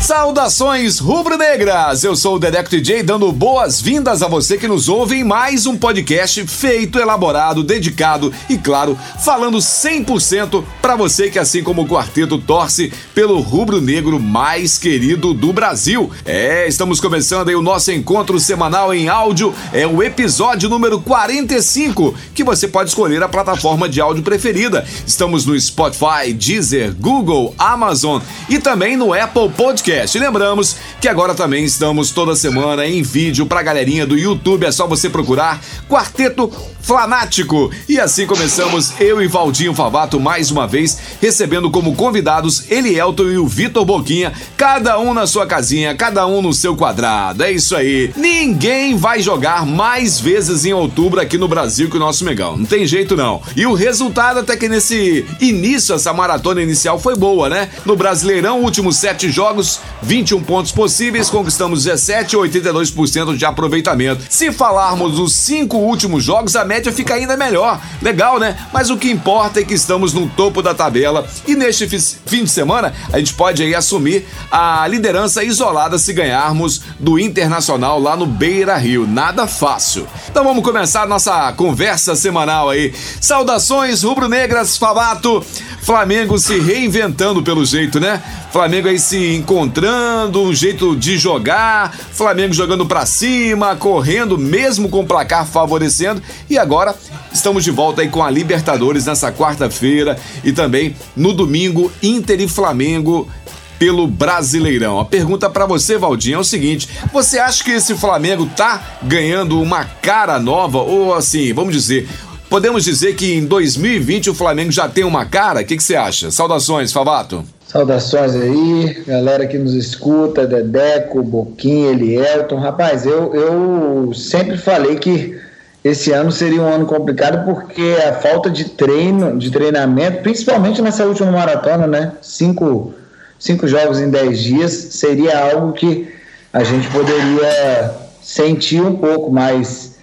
Saudações rubro-negras! Eu sou o Dedeco DJ dando boas-vindas a você que nos ouve em mais um podcast feito, elaborado, dedicado e, claro, falando 100% para você que, assim como o quarteto, torce pelo rubro-negro mais querido do Brasil. É, estamos começando aí o nosso encontro semanal em áudio, é o episódio número 45, que você pode escolher a plataforma de áudio preferida. Estamos no Spotify, Deezer, Google, Amazon e também no Apple Podcast podcast. Lembramos que agora também estamos toda semana em vídeo pra galerinha do YouTube. É só você procurar Quarteto Flanático. E assim começamos eu e Valdinho Favato mais uma vez, recebendo como convidados Elielton e o Vitor Boquinha, cada um na sua casinha, cada um no seu quadrado. É isso aí. Ninguém vai jogar mais vezes em outubro aqui no Brasil que o nosso Megão. Não tem jeito não. E o resultado até que nesse início, essa maratona inicial foi boa, né? No Brasileirão, últimos sete jogos, 21 pontos possíveis, conquistamos 17 e 82% de aproveitamento. Se falarmos dos cinco últimos jogos, a média fica ainda melhor. Legal, né? Mas o que importa é que estamos no topo da tabela e neste fim de semana a gente pode aí assumir a liderança isolada se ganharmos do Internacional lá no Beira Rio. Nada fácil. Então vamos começar nossa conversa semanal aí. Saudações rubro-negras, Favato. Flamengo se reinventando pelo jeito, né? Flamengo aí se encontrando, um jeito de jogar, Flamengo jogando para cima, correndo mesmo com o placar favorecendo e agora estamos de volta aí com a Libertadores nessa quarta-feira e também no domingo Inter e Flamengo pelo Brasileirão. A pergunta para você, Valdinho, é o seguinte: você acha que esse Flamengo tá ganhando uma cara nova ou assim, vamos dizer, podemos dizer que em 2020 o Flamengo já tem uma cara? O que, que você acha? Saudações, Favato. Saudações aí, galera que nos escuta, Dedeco, Boquinha, Elielton. Rapaz, eu, eu sempre falei que esse ano seria um ano complicado porque a falta de treino, de treinamento, principalmente nessa última maratona, né? Cinco, cinco jogos em dez dias, seria algo que a gente poderia sentir um pouco mais.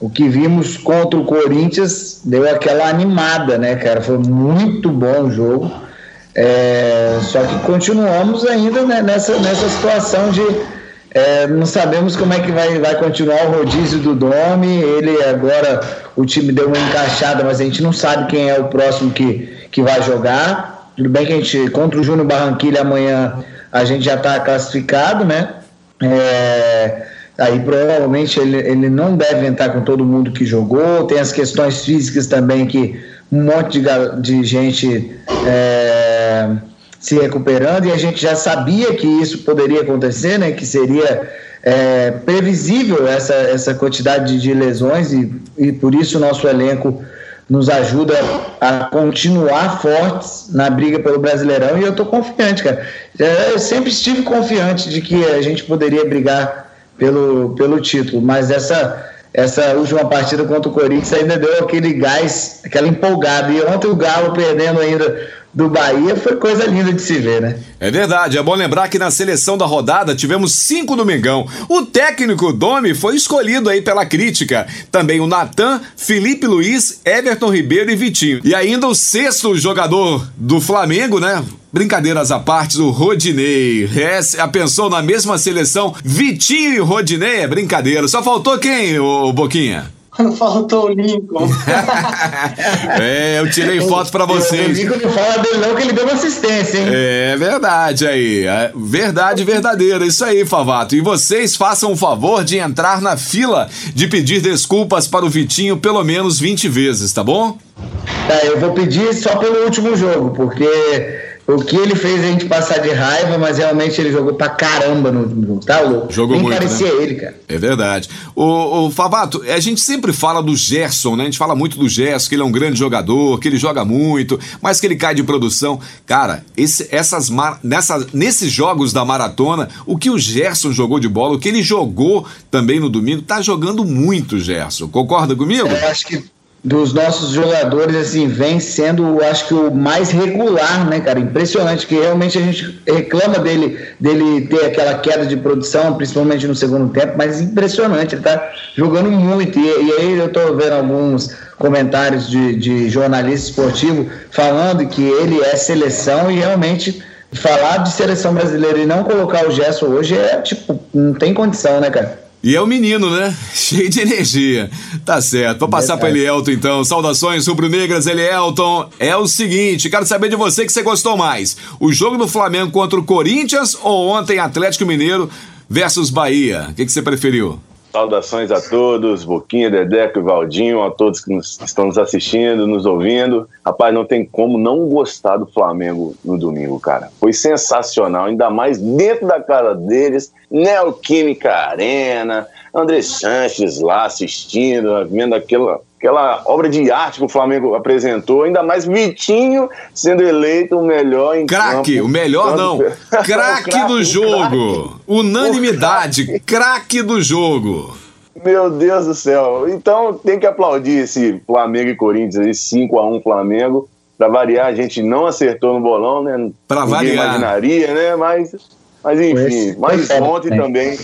O que vimos contra o Corinthians deu aquela animada, né, cara? Foi muito bom o jogo é, só que continuamos ainda né, nessa, nessa situação de é, não sabemos como é que vai, vai continuar o rodízio do Domi. Ele agora, o time deu uma encaixada, mas a gente não sabe quem é o próximo que, que vai jogar. Tudo bem que a gente, contra o Júnior Barranquilha amanhã, a gente já está classificado, né? É, aí provavelmente ele, ele não deve entrar com todo mundo que jogou. Tem as questões físicas também que um monte de, de gente. É, se recuperando e a gente já sabia que isso poderia acontecer, né? Que seria é, previsível essa, essa quantidade de lesões e, e por isso o nosso elenco nos ajuda a continuar fortes na briga pelo Brasileirão e eu estou confiante, cara. É, eu sempre estive confiante de que a gente poderia brigar pelo, pelo título, mas essa essa última partida contra o Corinthians ainda deu aquele gás, aquela empolgada. E ontem o Galo perdendo ainda do Bahia foi coisa linda de se ver, né? É verdade, é bom lembrar que na seleção da rodada tivemos cinco do Mengão. O técnico Domi foi escolhido aí pela crítica. Também o Natan, Felipe Luiz, Everton Ribeiro e Vitinho. E ainda o sexto jogador do Flamengo, né? Brincadeiras à parte, o Rodinei. É, pensou na mesma seleção, Vitinho e Rodinei? É brincadeira. Só faltou quem, ô Boquinha? Faltou o Lincoln. é, eu tirei foto para vocês. O Lincoln não fala dele não que ele deu uma assistência, hein? É verdade aí. É verdade verdadeira. Isso aí, Favato. E vocês façam o favor de entrar na fila de pedir desculpas para o Vitinho pelo menos 20 vezes, tá bom? É, eu vou pedir só pelo último jogo, porque o que ele fez a gente passar de raiva, mas realmente ele jogou pra caramba no jogo, tá louco? Jogou Nem muito, parecia né? ele, cara. É verdade. O, o Favato, a gente sempre fala do Gerson, né? A gente fala muito do Gerson, que ele é um grande jogador, que ele joga muito, mas que ele cai de produção. Cara, esse, essas mar, nessa, nesses jogos da maratona, o que o Gerson jogou de bola, o que ele jogou também no domingo, tá jogando muito, Gerson. Concorda comigo? Eu acho que dos nossos jogadores, assim, vem sendo, acho que o mais regular, né, cara? Impressionante, que realmente a gente reclama dele, dele ter aquela queda de produção, principalmente no segundo tempo, mas impressionante, ele tá jogando muito. E, e aí eu tô vendo alguns comentários de, de jornalista esportivo falando que ele é seleção e realmente falar de seleção brasileira e não colocar o Gerson hoje é, tipo, não tem condição, né, cara? E é o menino, né? Cheio de energia. Tá certo. Vou passar para Elielton então. Saudações rubro-negras, Elielton. É o seguinte, quero saber de você que você gostou mais. O jogo do Flamengo contra o Corinthians ou ontem Atlético Mineiro versus Bahia? O que, que você preferiu? Saudações a todos, Boquinha, Dedeco e Valdinho, a todos que nos, estão nos assistindo, nos ouvindo. Rapaz, não tem como não gostar do Flamengo no domingo, cara. Foi sensacional, ainda mais dentro da casa deles, Neoquímica Arena, André Sanches lá assistindo, vendo aquela, aquela obra de arte que o Flamengo apresentou, ainda mais Vitinho sendo eleito o melhor em Craque, o melhor não. Craque do jogo. Unanimidade, craque do jogo. Meu Deus do céu. Então tem que aplaudir esse Flamengo e Corinthians, esse 5 a 1 Flamengo. Pra variar, a gente não acertou no bolão, né? Pra Ninguém variar. imaginaria, né? Mas, mas enfim, mas ontem também.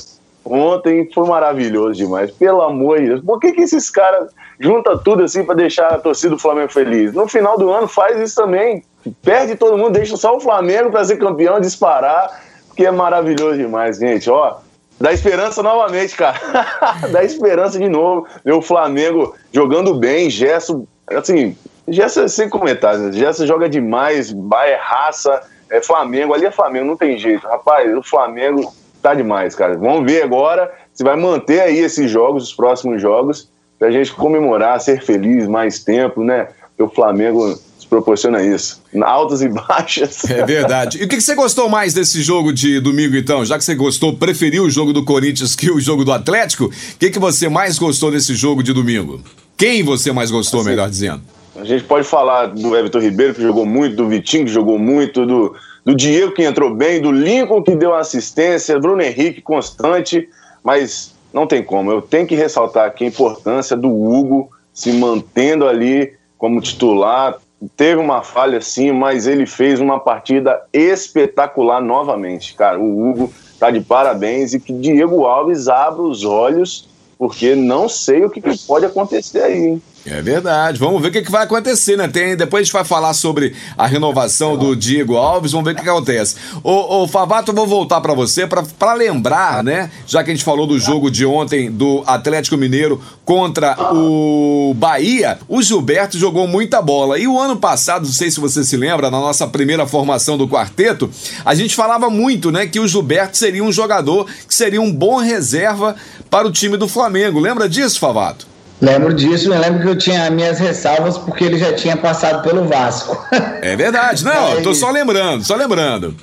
Ontem foi maravilhoso demais. Pelo amor de Deus. Por que, que esses caras juntam tudo assim pra deixar a torcida do Flamengo feliz? No final do ano faz isso também. Perde todo mundo, deixa só o Flamengo pra ser campeão, disparar, porque é maravilhoso demais, gente. Ó, dá esperança novamente, cara. dá esperança de novo. O Flamengo jogando bem, Gerson, assim, Gerson sem comentários, né? Gerson joga demais, vai, é raça, é Flamengo, ali é Flamengo, não tem jeito. Rapaz, o Flamengo tá demais, cara. Vamos ver agora se vai manter aí esses jogos, os próximos jogos, pra gente comemorar, ser feliz mais tempo, né? Porque o Flamengo proporciona isso. Altas e baixas. É verdade. E o que que você gostou mais desse jogo de domingo, então? Já que você gostou, preferiu o jogo do Corinthians que o jogo do Atlético, o que, que você mais gostou desse jogo de domingo? Quem você mais gostou, Assim, melhor dizendo? A gente pode falar do Everton Ribeiro, que jogou muito, do Vitinho, que jogou muito, do, do Diego, que entrou bem, do Lincoln, que deu assistência, Bruno Henrique, constante, mas não tem como. Eu tenho que ressaltar aqui a importância do Hugo se mantendo ali como titular. Teve uma falha sim, mas ele fez uma partida espetacular novamente. Cara, o Hugo tá de parabéns e que Diego Alves abra os olhos, porque não sei o que, que pode acontecer aí, hein? É verdade. Vamos ver o que, que vai acontecer, né? Tem, depois a gente vai falar sobre a renovação do Diego Alves. Vamos ver o que, que acontece. Ô, ô Favato, eu vou voltar pra você pra lembrar, né? Já que a gente falou do jogo de ontem do Atlético Mineiro contra o Bahia, o Gilberto jogou muita bola. E o ano passado, não sei se você se lembra, na nossa primeira formação do quarteto, a gente falava muito, né? Que o Gilberto seria um jogador que seria um bom reserva para o time do Flamengo. Lembra disso, Favato? Lembro disso, eu lembro que eu tinha minhas ressalvas porque ele já tinha passado pelo Vasco. É verdade, não, eu tô só lembrando, só lembrando.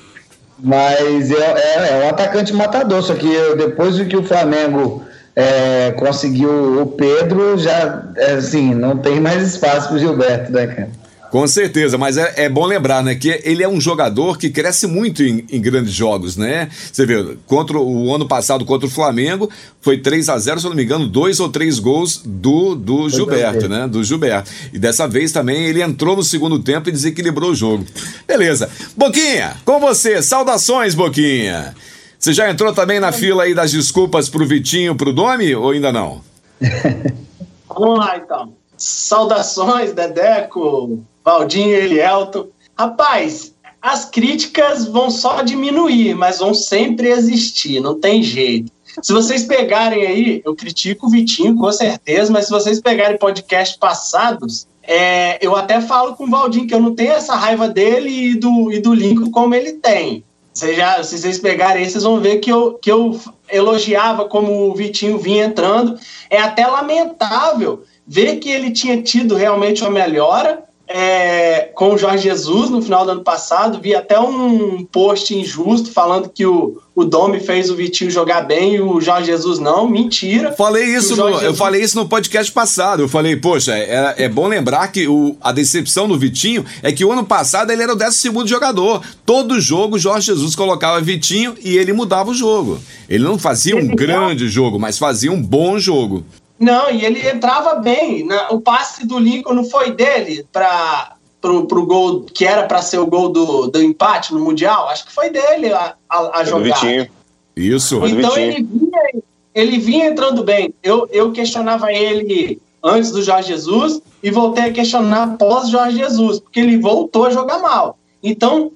Mas é, é, é um atacante matador, só que eu- depois do que o Flamengo é, conseguiu o Pedro, já é, assim, não tem mais espaço pro Gilberto, né, cara? Com certeza, mas é, é bom lembrar, né, que ele é um jogador que cresce muito em, em grandes jogos, né? Você vê, contra o, ano passado contra o Flamengo, foi 3 a 0 se eu não me engano, dois ou três gols do, do Gilberto, né? Do Gilberto. E dessa vez também ele entrou no segundo tempo e desequilibrou o jogo. Beleza. Boquinha, com você, saudações, Boquinha. Você já entrou também na fila aí das desculpas pro Vitinho, pro Domi, ou ainda não? Vamos lá, então. Saudações, Dedeco, Valdinho Elielto. Rapaz, as críticas vão só diminuir, mas vão sempre existir, não tem jeito. Se vocês pegarem aí, eu critico o Vitinho, com certeza, mas se vocês pegarem podcasts passados, é, eu até falo com o Valdinho que eu não tenho essa raiva dele e do, e do Lincoln como ele tem. Vocês já, se vocês pegarem aí, vocês vão ver que eu, que eu elogiava como o Vitinho vinha entrando. É até lamentável ver que ele tinha tido realmente uma melhora é, com o Jorge Jesus no final do ano passado. Vi até um post injusto falando que o, o Domi fez o Vitinho jogar bem e o Jorge Jesus não. Mentira. Falei isso, no, eu Jesus- falei isso no podcast passado. Eu falei, poxa, é, é bom lembrar que o, a decepção do Vitinho é que o ano passado ele era o 12 segundo jogador. Todo jogo o Jorge Jesus colocava Vitinho e ele mudava o jogo. Ele não fazia um grande jogo, mas fazia um bom jogo. Não, e ele entrava bem. Na, o passe do Lincoln não foi dele para pro, pro gol que era para ser o gol do, do empate no Mundial? Acho que foi dele a, a, a jogada. Isso. Então ele vinha, ele vinha entrando bem. Eu, eu questionava ele antes do Jorge Jesus e voltei a questionar pós Jorge Jesus, porque ele voltou a jogar mal. Então,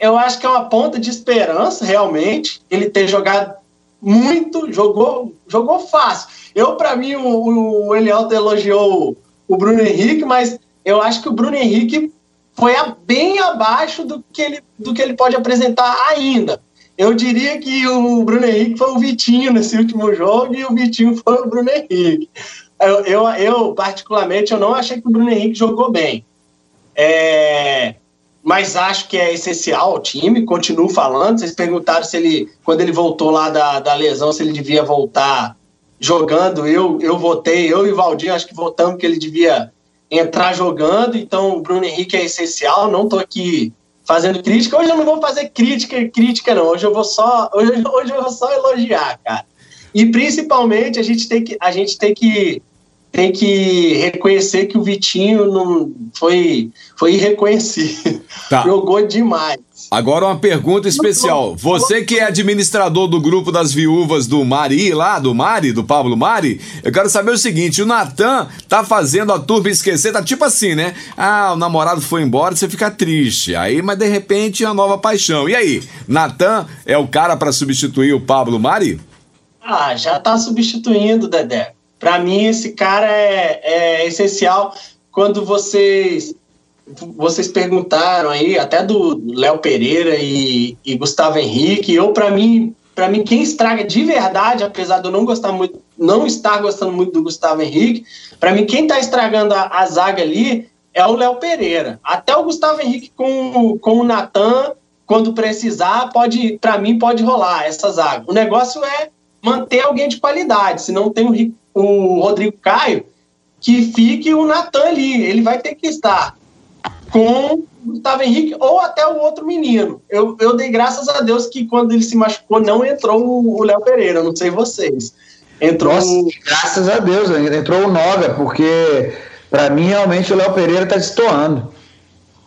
eu acho que é uma ponta de esperança, realmente, ele ter jogado muito, jogou, jogou fácil. Eu, para mim, o, o Elialdo elogiou o Bruno Henrique, mas eu acho que o Bruno Henrique foi a, bem abaixo do que, ele, do que ele pode apresentar ainda. Eu diria que o Bruno Henrique foi o Vitinho nesse último jogo e o Vitinho foi o Bruno Henrique. Eu, eu, eu particularmente, eu não achei que o Bruno Henrique jogou bem. É, mas acho que é essencial ao time, continuo falando. Vocês perguntaram se ele, quando ele voltou lá da, da lesão, se ele devia voltar jogando. Eu, eu votei, eu e o Valdir, acho que votamos que ele devia entrar jogando, então o Bruno Henrique é essencial, não estou aqui fazendo crítica. Hoje eu não vou fazer crítica, crítica não. Hoje eu vou só, hoje, hoje eu vou só elogiar, cara. E principalmente a gente tem que a gente tem que tem que reconhecer que o Vitinho não foi foi irreconhecido. Tá. Jogou demais. Agora uma pergunta especial. Você que é administrador do grupo das viúvas do Mari, lá do Mari, do Pablo Mari, eu quero saber o seguinte: o Natan tá fazendo a turma esquecer, tá tipo assim, né? Ah, o namorado foi embora, você fica triste. Aí, mas de repente, a nova paixão. E aí, Natan é o cara para substituir o Pablo Mari? Ah, já tá substituindo, Dedé. Para mim, esse cara é, é essencial. Quando vocês vocês perguntaram aí, até do Léo Pereira e, e, Gustavo Henrique, eu, para mim, para mim, quem estraga de verdade, apesar de eu não gostar muito, não estar gostando muito do Gustavo Henrique, para mim, quem está estragando a, a, zaga ali é o Léo Pereira. Até o Gustavo Henrique com, com o Natan, quando precisar, pode, para mim, pode rolar essa zaga. O negócio é manter alguém de qualidade, se não tem o, o Rodrigo Caio, que fique o Natan ali, ele vai ter que estar com o Gustavo Henrique ou até o outro menino. Eu, eu dei graças a Deus que quando ele se machucou não entrou o Léo Pereira, não sei vocês. Entrou. Nossa, graças a Deus, entrou o Noga, porque para mim realmente o Léo Pereira tá destoando.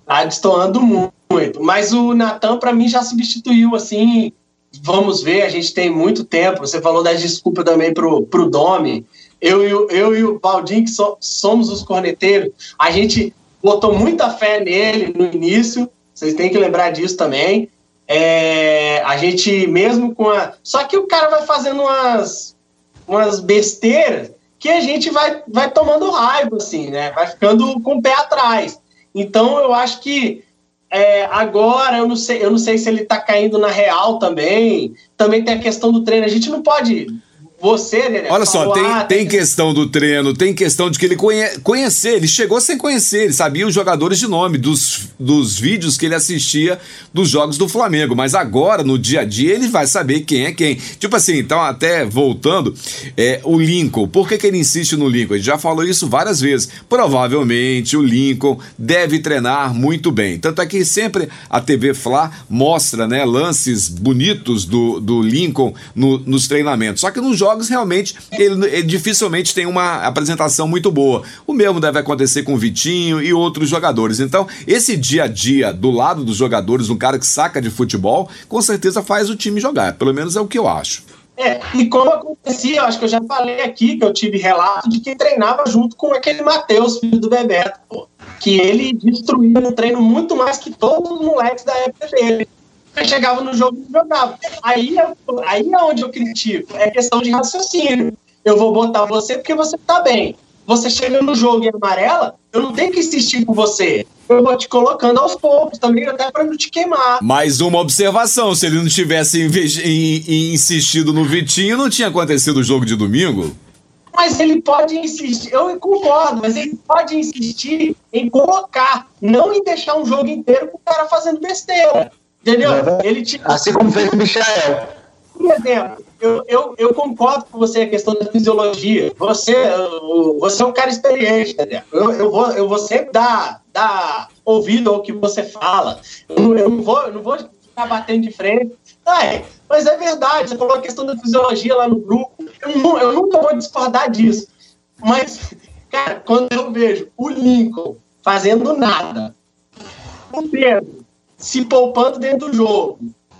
Tá destoando muito. Mas o Natan, para mim, já substituiu assim. Vamos ver, a gente tem muito tempo. Você falou das desculpas também pro, pro Domi. Eu, eu, eu e o Baldinho, que so, somos os corneteiros, a gente botou muita fé nele no início, vocês têm que lembrar disso também. É, a gente, mesmo com a. Só que o cara vai fazendo umas, umas besteiras que a gente vai, vai tomando raiva, assim, né? Vai ficando com o pé atrás. Então, eu acho que é, agora, eu não, sei, eu não sei se ele tá caindo na real também. Também tem a questão do treino. A gente não pode você, né? Olha só, tem, ah, tem questão do treino, tem questão de que ele conhe, conhecer, ele chegou sem conhecer, ele sabia os jogadores de nome, dos, dos vídeos que ele assistia dos jogos do Flamengo, mas agora, no dia a dia, ele vai saber quem é quem. Tipo assim, então, até voltando, é, o Lincoln, por que, que ele insiste no Lincoln? Ele já falou isso várias vezes. Provavelmente o Lincoln deve treinar muito bem. Tanto é que sempre a TV Fla mostra né, lances bonitos do, do Lincoln no, nos treinamentos. Só que nos jogos jogos, realmente, ele, ele, dificilmente tem uma apresentação muito boa. O mesmo deve acontecer com o Vitinho e outros jogadores. Então, esse dia a dia do lado dos jogadores, um cara que saca de futebol, com certeza faz o time jogar. Pelo menos é o que eu acho. É, e como acontecia, acho que eu já falei aqui, que eu tive relato de que treinava junto com aquele Matheus, filho do Bebeto, que ele destruía no treino muito mais que todos os moleques da época dele. Chegava no jogo e jogava. Aí, aí é onde eu critico. É questão de raciocínio. Eu vou botar você porque você tá bem. Você chega no jogo e amarela, eu não tenho que insistir com você. Eu vou te colocando aos poucos também, até para não te queimar. Mais uma observação: se ele não tivesse insistido no Vitinho, não tinha acontecido o jogo de domingo? Mas ele pode insistir, eu concordo, mas ele pode insistir em colocar, não em deixar um jogo inteiro com o cara fazendo besteira. Entendeu? Ele te... Assim como fez o Michael. Por exemplo, eu, eu, eu concordo com você a questão da fisiologia. Você, você é um cara experiente, entendeu? Eu, eu, vou, eu vou sempre dar, dar ouvido ao que você fala. Eu, eu, não, vou, eu não vou ficar batendo de frente. Ah, é, mas é verdade, você falou a questão da fisiologia lá no grupo. Eu, eu nunca vou discordar disso. Mas, cara, quando eu vejo o Lincoln fazendo nada, o Pedro se poupando dentro do jogo,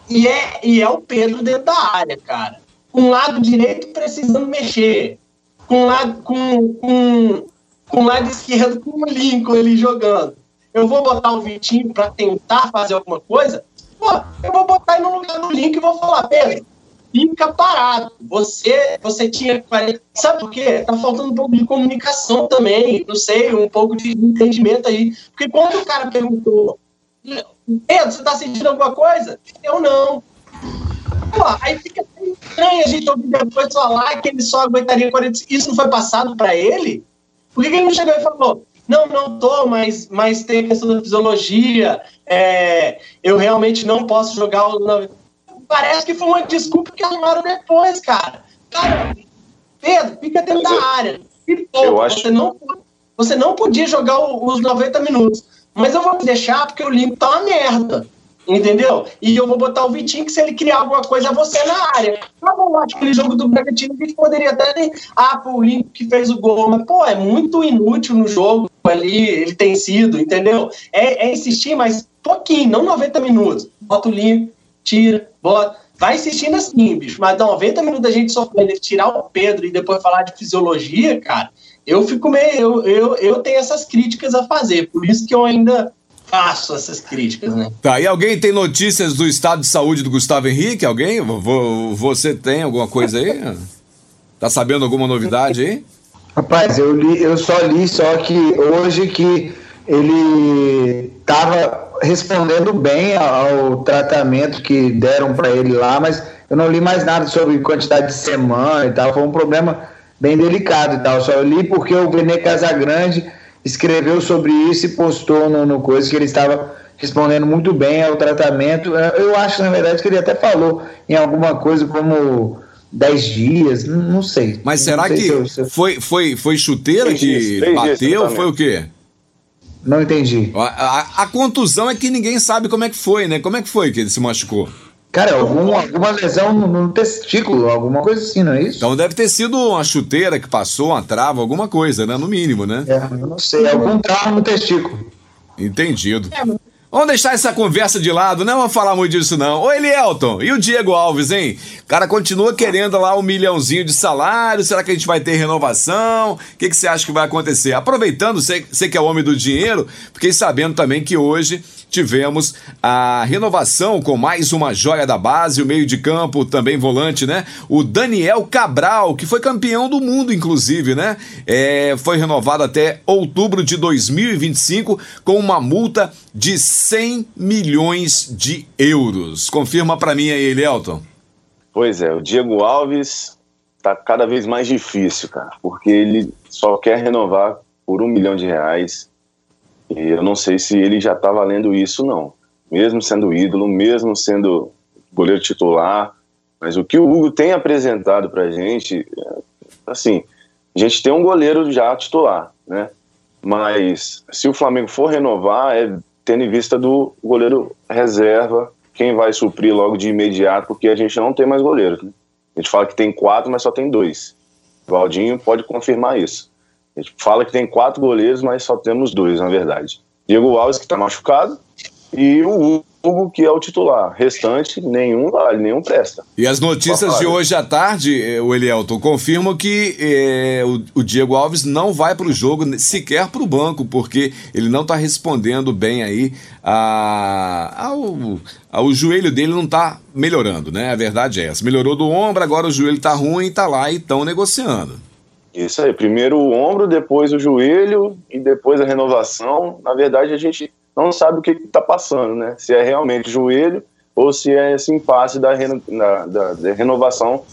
e é, e é o Pedro dentro da área, cara. Com o lado direito precisando mexer, com o lado, com, com, com lado esquerdo com o Lincoln ali jogando. Eu vou botar o Vitinho para tentar fazer alguma coisa? Pô, eu vou botar ele no lugar do Lincoln e vou falar, Pedro, fica parado. Você, você tinha 40. Sabe por quê? Tá faltando um pouco de comunicação também, não sei, um pouco de entendimento aí. Porque quando o cara perguntou, Pedro, você tá sentindo alguma coisa? Eu não. Pô, aí fica estranho a gente ouvir depois falar que ele só aguentaria 40. Isso não foi passado para ele? Por que, que ele não chegou e falou? Não, não tô, mas, mas tem a questão da fisiologia. É, eu realmente não posso jogar o parece que foi uma desculpa que arrumaram depois, cara. Cara, Pedro, fica dentro da área. E, pô, acho... você, não, você não podia jogar os 90 minutos. Mas eu vou deixar porque o limpo tá uma merda. Entendeu? E eu vou botar o Vitinho, que se ele criar alguma coisa, você na área. Tá bom, acho que aquele jogo do Bragantino a gente poderia até ter. Ah, o Limpo que fez o gol. Mas, pô, é muito inútil no jogo ali, ele tem sido, entendeu? É, é insistir, mas pouquinho, não 90 minutos. Bota o Limpo, tira, bota. Vai insistindo assim, bicho. Mas 90 minutos da gente sofrendo, tirar o Pedro e depois falar de fisiologia, cara, eu fico meio. Eu, eu, eu tenho essas críticas a fazer. Por isso que eu ainda faço essas críticas, né? Tá, e alguém tem notícias do estado de saúde do Gustavo Henrique? Alguém? Você tem alguma coisa aí? Tá sabendo alguma novidade aí? Rapaz, eu, li, eu só li só que hoje que ele estava respondendo bem ao tratamento que deram para ele lá, mas eu não li mais nada sobre quantidade de semana e tal. Foi um problema bem delicado e tal. Só li porque o Vene Casagrande escreveu sobre isso e postou no, no coisa que ele estava respondendo muito bem ao tratamento. Eu acho, na verdade, que ele até falou em alguma coisa como 10 dias, não sei. Mas será sei que se eu, se eu... Foi, foi, foi chuteira que bateu? Foi o quê? Não entendi. A, a, a, contusão é que ninguém sabe como é que foi, né? Como é que foi que ele se machucou? Cara, algum, alguma lesão no, testículo, alguma coisa assim, não é isso? Então deve ter sido uma chuteira que passou, uma trava, alguma coisa, né? No mínimo, né? É, eu não sei, algum trauma no testículo. Entendido. É, Vamos deixar essa conversa de lado, não vamos falar muito disso não. Ô Elielton, e o Diego Alves, hein? O cara continua querendo lá um milhãozinho de salário, será que a gente vai ter renovação? O que, que você acha que vai acontecer? Aproveitando, você, que é homem do dinheiro, fiquei sabendo também que hoje tivemos a renovação com mais uma joia da base, o meio de campo, também volante, né? O Daniel Cabral, que foi campeão do mundo, inclusive, né? É, foi renovado até outubro de 2025 com uma multa de 100 milhões de euros. Confirma para mim aí, Elton. Pois é, o Diego Alves tá cada vez mais difícil, cara, porque ele só quer renovar por um milhão de reais e eu não sei se ele já está valendo isso, não. Mesmo sendo ídolo, mesmo sendo goleiro titular. Mas o que o Hugo tem apresentado para a gente, assim, a gente tem um goleiro já titular, né? Mas se o Flamengo for renovar, é tendo em vista do goleiro reserva, quem vai suprir logo de imediato, porque a gente não tem mais goleiros. Né? A gente fala que tem quatro, mas só tem dois. O Valdinho pode confirmar isso. A gente fala que tem quatro goleiros, mas só temos dois, na verdade. Diego Alves, que está machucado, e o Hugo, que é o titular. Restante, nenhum vale, nenhum presta. E as notícias de hoje à tarde, eh, o Elielton, confirmam que é, o, o, Diego Alves não vai para o jogo, sequer para o banco, porque ele não está respondendo bem aí a, ao, ao joelho dele não está melhorando, né? A verdade é essa. Melhorou do ombro, agora o joelho está ruim, está lá e estão negociando. Isso aí, primeiro o ombro, depois o joelho e depois a renovação. Na verdade, a gente não sabe o que está passando, né? Se é realmente joelho ou se é esse impasse da, reno, da, da, da renovação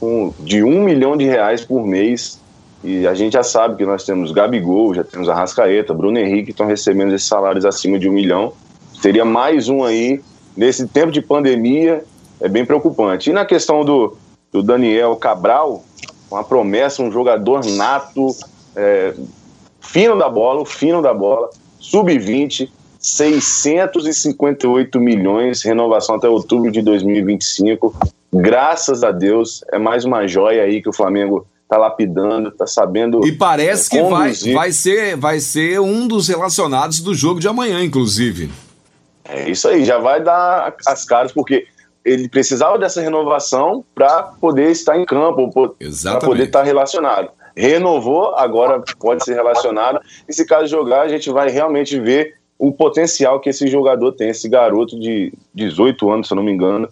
com, de um milhão de reais por mês. E a gente já sabe que nós temos Gabigol, já temos Arrascaeta, Bruno Henrique, que estão recebendo esses salários acima de um milhão. Seria mais um aí, nesse tempo de pandemia, é bem preocupante. E na questão do, do Daniel Cabral, uma promessa, um jogador nato, é, fino da bola, fino da bola, sub-20, 658 milhões, renovação até outubro de 2025. Graças a Deus, é mais uma joia aí que o Flamengo tá lapidando, tá sabendo. E parece que vai, vai, ser, vai ser um dos relacionados do jogo de amanhã, inclusive. É isso aí, já vai dar as caras, porque ele precisava dessa renovação para poder estar em campo, para poder estar relacionado. Renovou, agora pode ser relacionado. E se caso jogar, a gente vai realmente ver o potencial que esse jogador tem, esse garoto de 18 anos, se eu não me engano,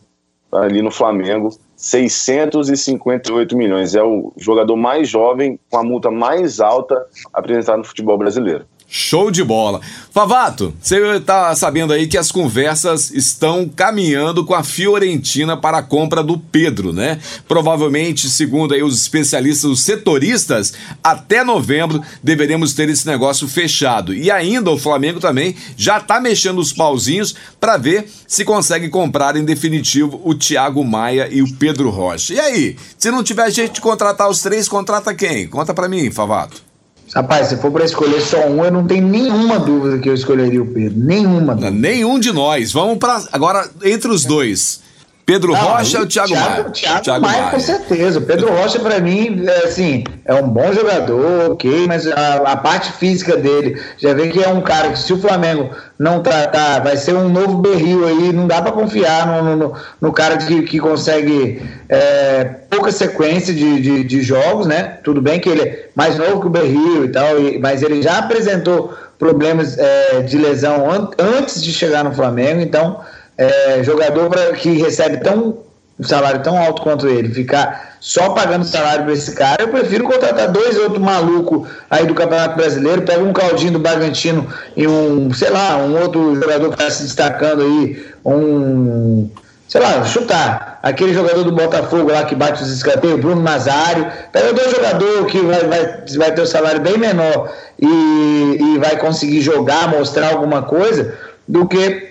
ali no Flamengo. 658 milhões. É o jogador mais jovem com a multa mais alta apresentada no futebol brasileiro. Show de bola. Favato, você está sabendo aí que as conversas estão caminhando com a Fiorentina para a compra do Pedro, né? Provavelmente, segundo aí os especialistas, os setoristas, até novembro deveremos ter esse negócio fechado. E ainda o Flamengo também já está mexendo os pauzinhos para ver se consegue comprar em definitivo o Thiago Maia e o Pedro Rocha. E aí, se não tiver jeito de contratar os três, contrata quem? Conta para mim, Favato. Rapaz, se for para escolher só um, eu não tenho nenhuma dúvida que eu escolheria o Pedro. Nenhuma. Dúvida. Nenhum de nós. Vamos para agora entre os dois. Pedro não, Rocha ou Thiago, Thiago Maia? Thiago, Thiago Maia, Maia, com certeza. Pedro Rocha, para mim, é, assim, é um bom jogador, ok, mas a, a, parte física dele, já vê que é um cara que se o Flamengo não tratar, vai ser um novo berril aí, não dá para confiar no, no, no, cara que, que consegue é, pouca sequência de, de, de, jogos, né? Tudo bem que ele é mais novo que o berril e tal, mas ele já apresentou problemas é, de lesão an antes de chegar no Flamengo, então é, jogador pra, que recebe tão um salário tão alto quanto ele, ficar só pagando salário para esse cara, eu prefiro contratar dois outros malucos aí do Campeonato Brasileiro, pega um Caldinho do Bragantino e um, sei lá, um outro jogador que está se destacando aí, um, sei lá, chutar, aquele jogador do Botafogo lá que bate os escanteios, Bruno Nazário, pega dois jogadores que vai, vai, vai ter um salário bem menor e, e vai conseguir jogar, mostrar alguma coisa, do que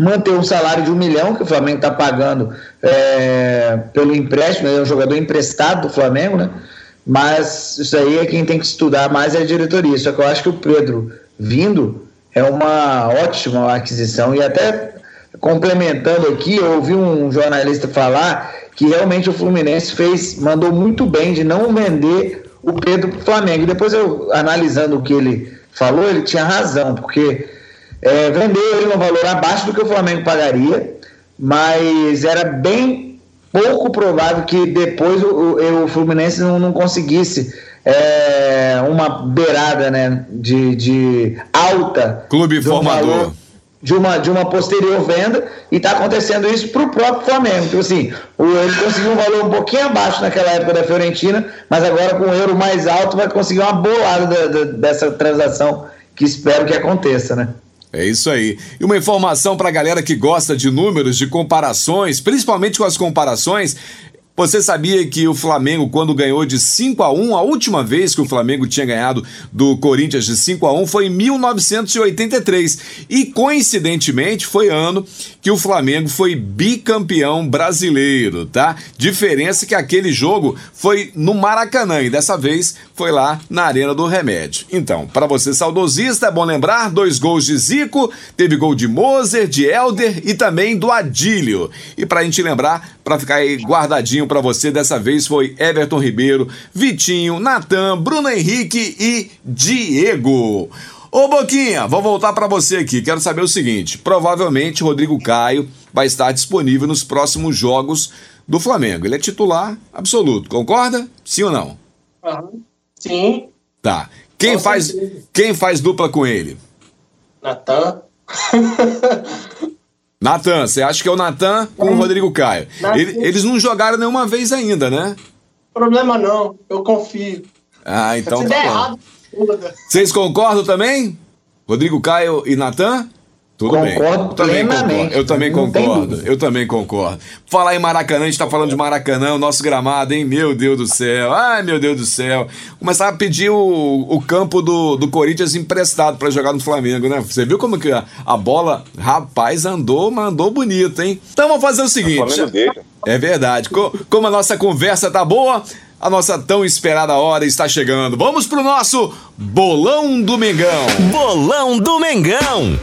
manter um salário de um milhão que o Flamengo está pagando é, pelo empréstimo, é um jogador emprestado do Flamengo, né? Mas isso aí é quem tem que estudar mais é a diretoria. Só que eu acho que o Pedro vindo é uma ótima aquisição e até complementando aqui, eu ouvi um jornalista falar que realmente o Fluminense fez, mandou muito bem de não vender o Pedro para o Flamengo. E depois eu analisando o que ele falou, ele tinha razão, porque é, vendeu ele num valor abaixo do que o Flamengo pagaria, mas era bem pouco provável que depois o, o Fluminense não, não conseguisse é, uma beirada né, de, de alta. Clube formador. de uma, de uma posterior venda e está acontecendo isso para o próprio Flamengo. Então, assim, ele conseguiu um valor um pouquinho abaixo naquela época da Fiorentina, mas agora com o euro mais alto vai conseguir uma bolada da, da, dessa transação que espero que aconteça, né? É isso aí. E uma informação para a galera que gosta de números, de comparações, principalmente com as comparações, você sabia que o Flamengo, quando ganhou de 5 a 1 a última vez que o Flamengo tinha ganhado do Corinthians de 5 a 1 foi em 1983. E coincidentemente foi ano que o Flamengo foi bicampeão brasileiro, tá? Diferença que aquele jogo foi no Maracanã e dessa vez foi lá na Arena do Remédio. Então, para você saudosista, é bom lembrar: dois gols de Zico, teve gol de Moser, de Elder e também do Adílio. E para a gente lembrar, para ficar aí guardadinho para você. Dessa vez foi Everton Ribeiro, Vitinho, Natan, Bruno Henrique e Diego. Ô Boquinha, vou voltar para você aqui. Quero saber o seguinte: provavelmente Rodrigo Caio vai estar disponível nos próximos jogos do Flamengo. Ele é titular absoluto, concorda? Sim ou não? Uhum. Sim. Tá. Quem faz, quem faz dupla com ele? Natan. Natan, você acha que é o Natan com o Rodrigo Caio? Ele, eles não jogaram nenhuma vez ainda, né? Problema não, eu confio. Ah, então Se tá bom. Errado, Vocês concordam também? Rodrigo Caio e Natan? Tudo concordo bem. Eu também concordo. Eu também concordo. Eu também concordo. Falar em Maracanã, a gente tá falando de Maracanã, o nosso gramado, hein? Meu Deus do céu. Ai, meu Deus do céu. Começar a pedir o, o campo do, do Corinthians emprestado para jogar no Flamengo, né? Você viu como que a, a bola, rapaz, andou, mandou bonito, hein? Então vamos fazer o seguinte. É verdade. Como a nossa conversa tá boa, a nossa tão esperada hora está chegando. Vamos pro nosso Bolão do Mengão. Bolão do Mengão.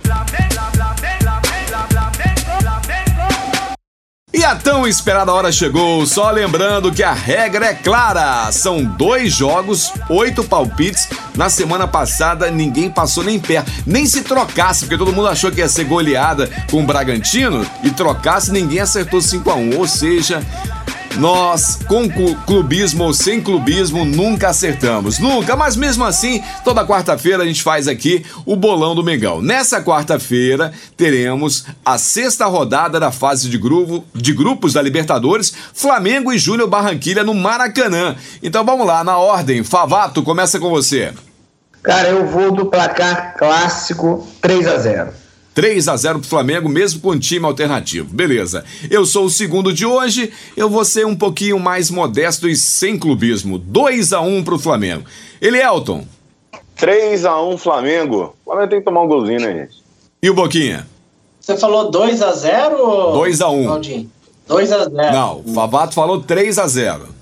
A tão esperada hora chegou. Só lembrando que a regra é clara: são dois jogos, oito palpites. Na semana passada ninguém passou nem pé, nem se trocasse, porque todo mundo achou que ia ser goleada com o Bragantino e trocasse, ninguém acertou 5 a 1 Ou seja, nós, com clubismo ou sem clubismo, nunca acertamos. Nunca, mas mesmo assim, toda quarta-feira a gente faz aqui o bolão do Mengão. Nessa quarta-feira teremos a sexta rodada da fase de, grupo, de grupos da Libertadores, Flamengo e Júnior Barranquilha no Maracanã. Então vamos lá, na ordem. Favato, começa com você. Cara, eu vou do placar clássico 3 a 0 3 a 0 pro Flamengo, mesmo com time alternativo. Beleza. Eu sou o segundo de hoje, eu vou ser um pouquinho mais modesto e sem clubismo. 2 a 1 pro Flamengo. Elielton. 3 a 1 Flamengo. O Flamengo tem que tomar um golzinho, né, gente? E o Boquinha? Você falou 2 a 0 2 a 1 2 a 0 Não, o Favato falou 3 a 0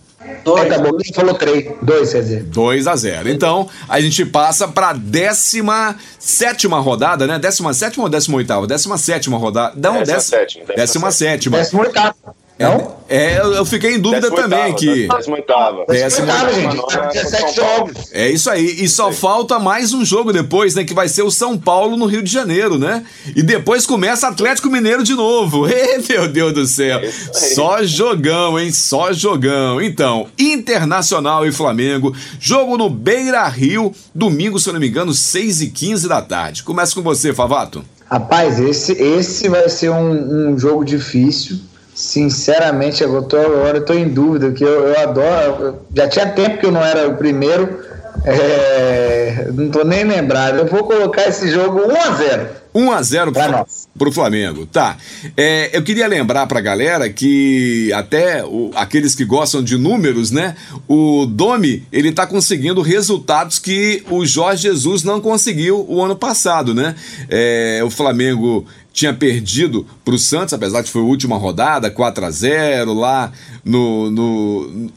Dois. Acabou, ele falou três. Dois, quer dizer. 2 a 0 Então, a gente passa pra 17 rodada, né? 17 ou 18? 17 rodada. Não, 17. 17. 18. Não? É, eu fiquei em dúvida também que. Décima oitava. Décima oitava. É isso aí. E só falta mais um jogo depois, né? Que vai ser o São Paulo no Rio de Janeiro, né? E depois começa Atlético Mineiro de novo. Ê, meu Deus do céu. É só jogão, hein? Só jogão. Então, Internacional e Flamengo. Jogo no Beira Rio, domingo, se eu não me engano, 6 e 15 da tarde. Começa com você, Favato. Rapaz, esse, esse vai ser um, um jogo difícil Sinceramente, eu tô, agora eu tô em dúvida, que eu, eu adoro. Já tinha tempo que eu não era o primeiro, é, não tô nem lembrado. Eu vou colocar esse jogo 1 a 0 1 a 0 para. Pro Flamengo. Tá. É, eu queria lembrar pra galera que até o, aqueles que gostam de números, né? O Domi, ele tá conseguindo resultados que o Jorge Jesus não conseguiu o ano passado, né? É, o Flamengo tinha perdido para o Santos, apesar de foi a última rodada, 4 a 0 lá no, no,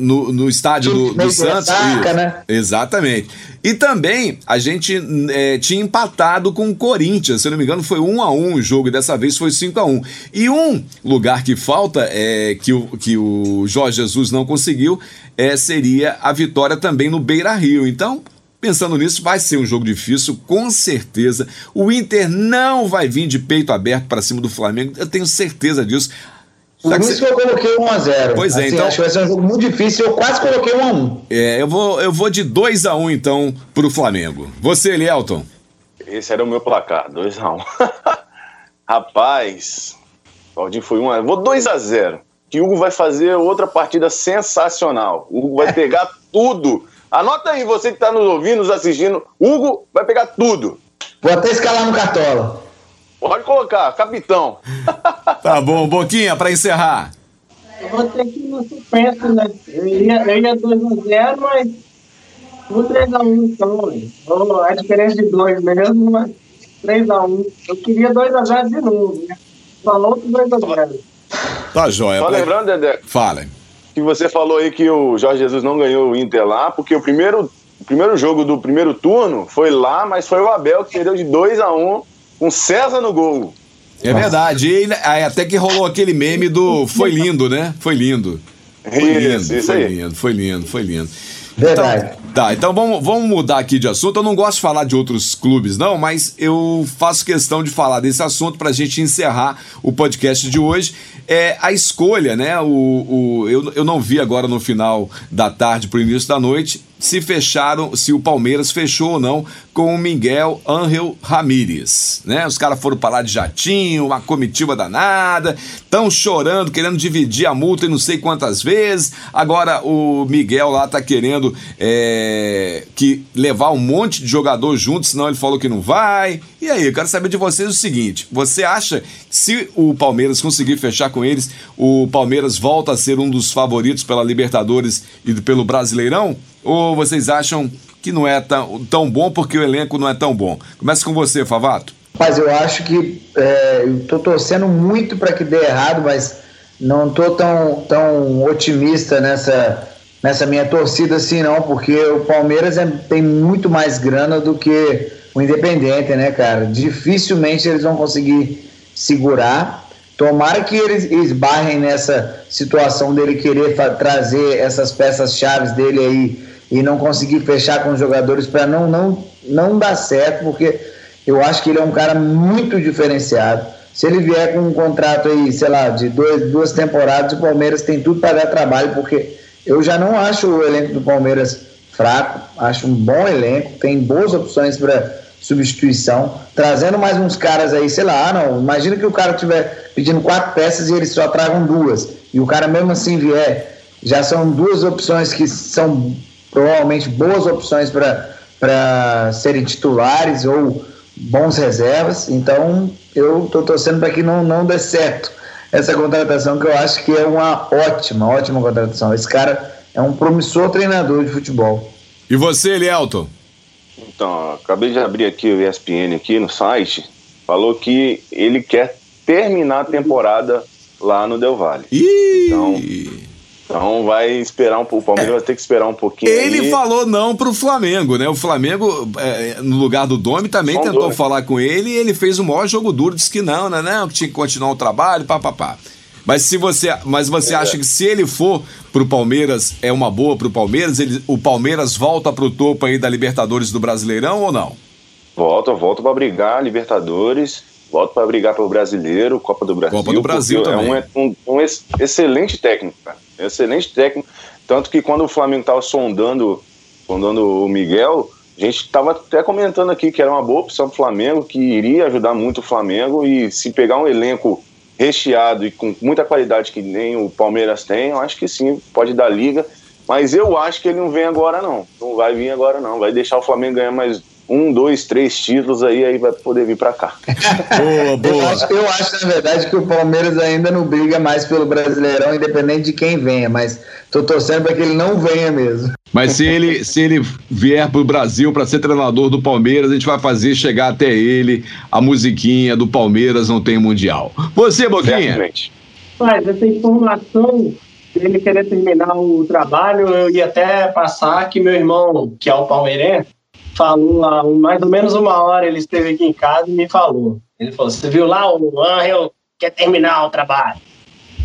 no, no estádio do, do Santos. Saca, né? Exatamente. E também a gente é, tinha empatado com o Corinthians, se eu não me engano, foi 1 a 1 o jogo, e dessa vez foi 5 a 1 E um lugar que falta, é, que, o, que o Jorge Jesus não conseguiu, é, seria a vitória também no Beira Rio. Então, Pensando nisso, vai ser um jogo difícil, com certeza. O Inter não vai vir de peito aberto para cima do Flamengo, eu tenho certeza disso. Por isso que, que eu coloquei 1x0. Pois é, assim, então. Acho que vai ser um jogo muito difícil, eu quase coloquei 1x1. É, eu vou, eu vou de 2x1 então pro Flamengo. Você, Elielton? Esse era o meu placar, 2x1. Rapaz, Claudinho foi 1x0. Vou 2x0. Que Hugo vai fazer outra partida sensacional. O Hugo vai pegar tudo Anota aí, você que está nos ouvindo, nos assistindo. Hugo vai pegar tudo. Vou até escalar no cartola. Pode colocar, capitão. tá bom, Boquinha, para encerrar. Eu vou ter que ir no suspenso, né? Eu ia, eu ia 2x0, mas vou 3x1 então. a diferença de 2 mesmo, mas 3x1. Eu queria 2x0 de novo, né? Falou que 2x0. Tá joia. Só lembrando, Dedé. Fala que você falou aí que o Jorge Jesus não ganhou o Inter lá, porque o primeiro, o primeiro jogo do primeiro turno foi lá, mas foi o Abel que perdeu de 2 a 1 um, com César no gol. É verdade. E até que rolou aquele meme do foi lindo, né? Foi lindo. Foi lindo, isso, isso foi aí. lindo, foi lindo, foi lindo. Verdade. Então, tá, então vamos, vamos mudar aqui de assunto. Eu não gosto de falar de outros clubes, não, mas eu faço questão de falar desse assunto para a gente encerrar o podcast de hoje. É a escolha, né? O, o, eu, eu não vi agora no final da tarde para o início da noite se fecharam, se o Palmeiras fechou ou não com o Miguel Ángel Ramírez, né? Os caras foram para lá de jatinho, uma comitiva danada, estão chorando, querendo dividir a multa e não sei quantas vezes. Agora o Miguel lá tá querendo é, que levar um monte de jogador junto, senão ele falou que não vai. E aí, eu quero saber de vocês o seguinte: você acha que se o Palmeiras conseguir fechar com eles, o Palmeiras volta a ser um dos favoritos pela Libertadores e pelo Brasileirão? Ou vocês acham que não é tão, tão bom porque o elenco não é tão bom? Começa com você, Favato. Mas eu acho que é, torcendo muito para que dê errado, mas não tô tão, tão otimista nessa, nessa minha torcida assim, não, porque o Palmeiras é, tem muito mais grana do que o Independente, né, cara? Dificilmente eles vão conseguir segurar. Tomara que eles esbarrem nessa situação dele querer trazer essas peças-chave dele aí e não conseguir fechar com os jogadores para não, não, não dar certo, porque eu acho que ele é um cara muito diferenciado. Se ele vier com um contrato aí, sei lá, de dois, duas temporadas, o Palmeiras tem tudo para dar trabalho, porque eu já não acho o elenco do Palmeiras fraco, acho um bom elenco, tem boas opções para substituição, trazendo mais uns caras aí, sei lá, não, imagina que o cara estiver pedindo quatro peças e eles só tragam duas, e o cara mesmo assim vier, já são duas opções que são provavelmente boas opções para serem titulares ou bons reservas, então eu estou torcendo para que não, não dê certo essa contratação, que eu acho que é uma ótima, ótima contratação. Esse cara é um promissor treinador de futebol. E você, Elielton? Então, acabei de abrir aqui o ESPN aqui no site, falou que ele quer terminar a temporada lá no Del Valle. Ih! Então, então vai esperar um pouco. O Palmeiras é. vai ter que esperar um pouquinho. Ele aí. falou não pro Flamengo, né? O Flamengo, é, no lugar do Domi, também tentou falar com ele e ele fez o maior jogo duro, disse que não, né? Não, que tinha que continuar o trabalho, papapá. Mas se você, mas você é. acha que se ele for pro Palmeiras é uma boa pro Palmeiras, ele, o Palmeiras volta pro topo aí da Libertadores do Brasileirão ou não? Volta, volta para brigar Libertadores, volta para brigar pelo Brasileiro, Copa do Brasil. Copa do Brasil também. É um, um, um excelente técnico, cara. Excelente técnico. Tanto que quando o Flamengo estava sondando, sondando o Miguel, a gente estava até comentando aqui que era uma boa opção para o Flamengo, que iria ajudar muito o Flamengo e se pegar um elenco recheado e com muita qualidade que nem o Palmeiras tem, eu acho que sim, pode dar liga. Mas eu acho que ele não vem agora, não. Não vai vir agora, não. Vai deixar o Flamengo ganhar mais um, dois, três títulos aí, aí vai poder vir para cá. boa, boa. Eu acho, eu acho, na verdade, que o Palmeiras ainda não briga mais pelo Brasileirão, independente de quem venha, mas tô torcendo para que ele não venha mesmo. Mas se ele, se ele vier pro Brasil para ser treinador do Palmeiras, a gente vai fazer chegar até ele a musiquinha do Palmeiras não tem mundial. Você, Boquinha? Certamente. Mas essa informação ele querer terminar o trabalho, eu ia até passar que meu irmão, que é o palmeirense, falou há mais ou menos uma hora, ele esteve aqui em casa e me falou. Ele falou: Você viu lá, o Angel quer terminar o trabalho.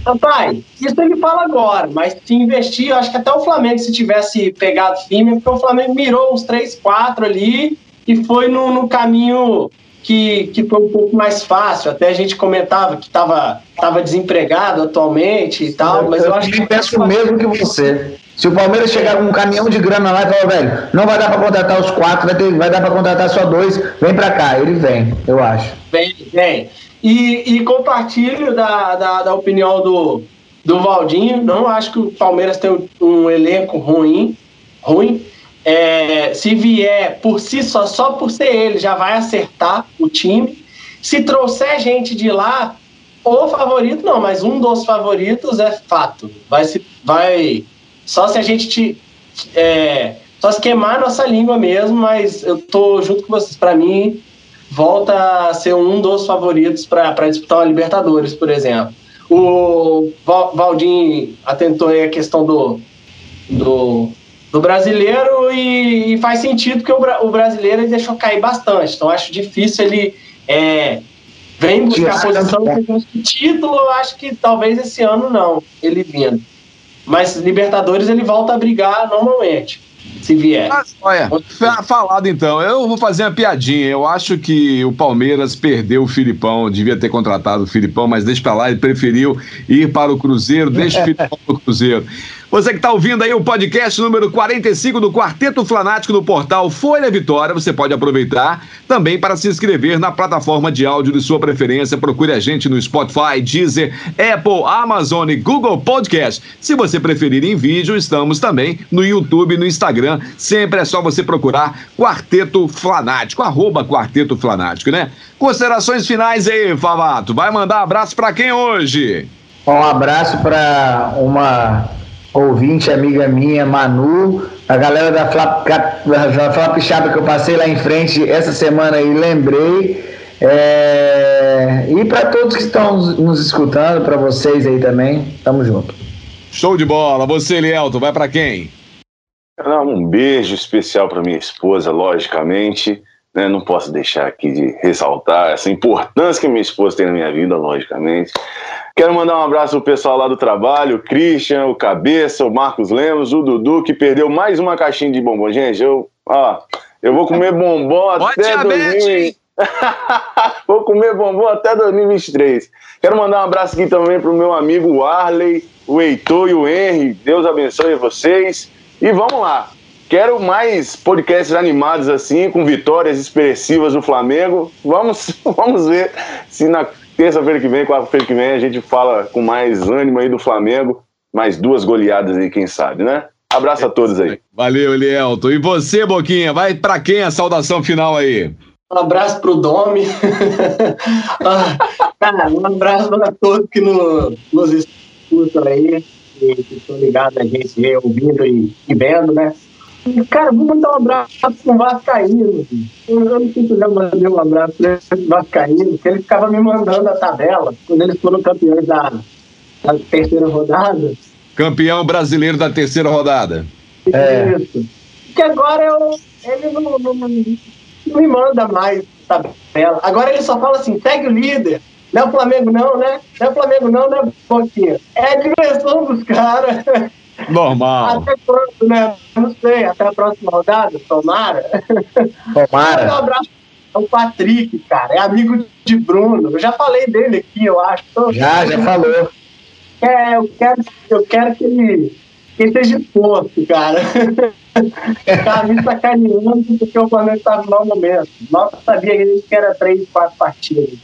Rapaz, isso ele fala agora, mas se investir, eu acho que até o Flamengo, se tivesse pegado firme, porque o Flamengo mirou uns 3, 4 ali e foi no, no caminho que, que foi um pouco mais fácil. Até a gente comentava que estava tava desempregado atualmente e tal, eu, mas eu, eu acho que. Eu penso o mesmo que você. Se o Palmeiras chegar com um caminhão de grana lá e falar, velho, não vai dar para contratar os quatro, vai, ter, vai dar para contratar só dois, vem para cá. Ele vem, eu acho. Vem, vem. E, e compartilho da, da, da, opinião do, do Valdinho. Não acho que o Palmeiras tem um, elenco ruim. ruim. É, se vier por si só, só por ser ele, já vai acertar o time. Se trouxer gente de lá, o favorito não, mas um dos favoritos é fato. Vai, se, vai só se a gente te, é, só se queimar a nossa língua mesmo, mas eu tô junto com vocês. Para mim, volta a ser um dos favoritos para disputar uma Libertadores, por exemplo. O Valdir atentou aí a questão do, do, do brasileiro e, e, faz sentido porque o, o brasileiro ele deixou cair bastante. Então acho difícil ele é, vem buscar a posição do título. Acho que talvez esse ano não, ele vindo. Mas Libertadores ele volta a brigar normalmente. Se vier. Mas, olha, falado então, eu vou fazer uma piadinha. Eu acho que o Palmeiras perdeu o Filipão, devia ter contratado o Filipão, mas deixa pra lá, ele preferiu ir para o Cruzeiro, deixa o Filipão no Cruzeiro. Você que está ouvindo aí o podcast número 45 do Quarteto Flanático no portal Folha Vitória, você pode aproveitar também para se inscrever na plataforma de áudio de sua preferência. Procure a gente no Spotify, Deezer, Apple, Amazon e Google Podcast. Se você preferir em vídeo, estamos também no YouTube e no Instagram. Sempre é só você procurar Quarteto Flanático, arroba Quarteto Flanático, né? Considerações finais aí, Favato. Vai mandar abraço para quem hoje? Um abraço para uma ouvinte, amiga minha, Manu, a galera da Flap, da Flap Chapa que eu passei lá em frente essa semana aí, lembrei. É... E para todos que estão nos escutando, para vocês aí também, tamo junto. Show de bola. Você, Lielton, vai para quem? Um beijo especial para minha esposa, logicamente. né, não posso deixar aqui de ressaltar essa importância que minha esposa tem na minha vida, logicamente. Quero mandar um abraço pro pessoal lá do trabalho, o Christian, o Cabeça, o Marcos Lemos, o Dudu, que perdeu mais uma caixinha de bombom. Gente, eu, ó, eu vou comer bombom até 2000... vou comer bombom até 2023. Quero mandar um abraço aqui também pro meu amigo Arley, o Heitor e o Henry. Deus abençoe vocês. E vamos lá. Quero mais podcasts animados assim, com vitórias expressivas do Flamengo. Vamos, vamos ver se na terça-feira que vem, quarta-feira que vem, a gente fala com mais ânimo aí do Flamengo. Mais duas goleadas aí, quem sabe, né? Abraço a todos aí. Valeu, Elielton. E você, Boquinha, vai para quem a saudação final aí? Um abraço pro Domi. Ah, um abraço para todos que nos, nos escutam aí, que, que estão ligados a gente ouvindo e, e vendo, né? Cara, vou mandar um abraço pro Vascaíno. Eu não sei se já mandei um abraço pro Vascaíno, porque ele ficava me mandando a tabela quando eles foram campeões da, da terceira rodada. Campeão brasileiro da terceira rodada. É. Isso. Que agora eu, ele não, não, não, me manda mais tabela. Agora ele só fala assim: segue o líder. Não é o Flamengo, não, né? Não é o Flamengo, não, né, Boquinha? É a diversão dos caras. Normal. Até quando, né? Não sei, até a próxima rodada, tomara. Tomara. Um abraço ao Patrick, cara. É amigo de Bruno. Eu já falei dele aqui, eu acho. Já, já falou. É, eu quero, eu quero que ele, que ele esteja exposto, cara. tá me sacaneando porque o Flamengo estava no mau momento. Nossa, sabia que a gente era três, quatro partidas.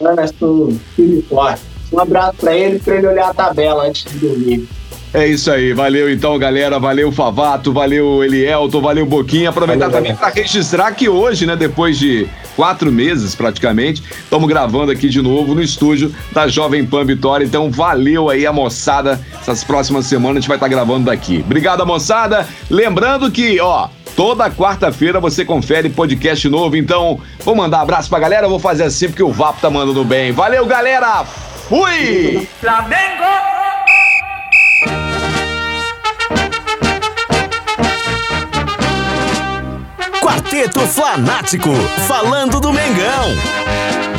Nós um time forte. Um abraço pra ele, pra ele olhar a tabela antes de dormir. É isso aí, valeu então, galera. Valeu, Favato, valeu, Elielto, valeu, Boquinha. Aproveitar valeu, também para registrar que hoje, né, depois de quatro meses praticamente, estamos gravando aqui de novo no estúdio da Jovem Pan Vitória. Então, valeu aí a moçada. Essas próximas semanas a gente vai estar tá gravando daqui. Obrigado, moçada. Lembrando que, ó, Toda quarta-feira você confere podcast novo, então vou mandar abraço pra galera, vou fazer assim porque o Vapo tá mandando bem. Valeu, galera! Fui! Flamengo! Quarteto Flanático, falando do Mengão.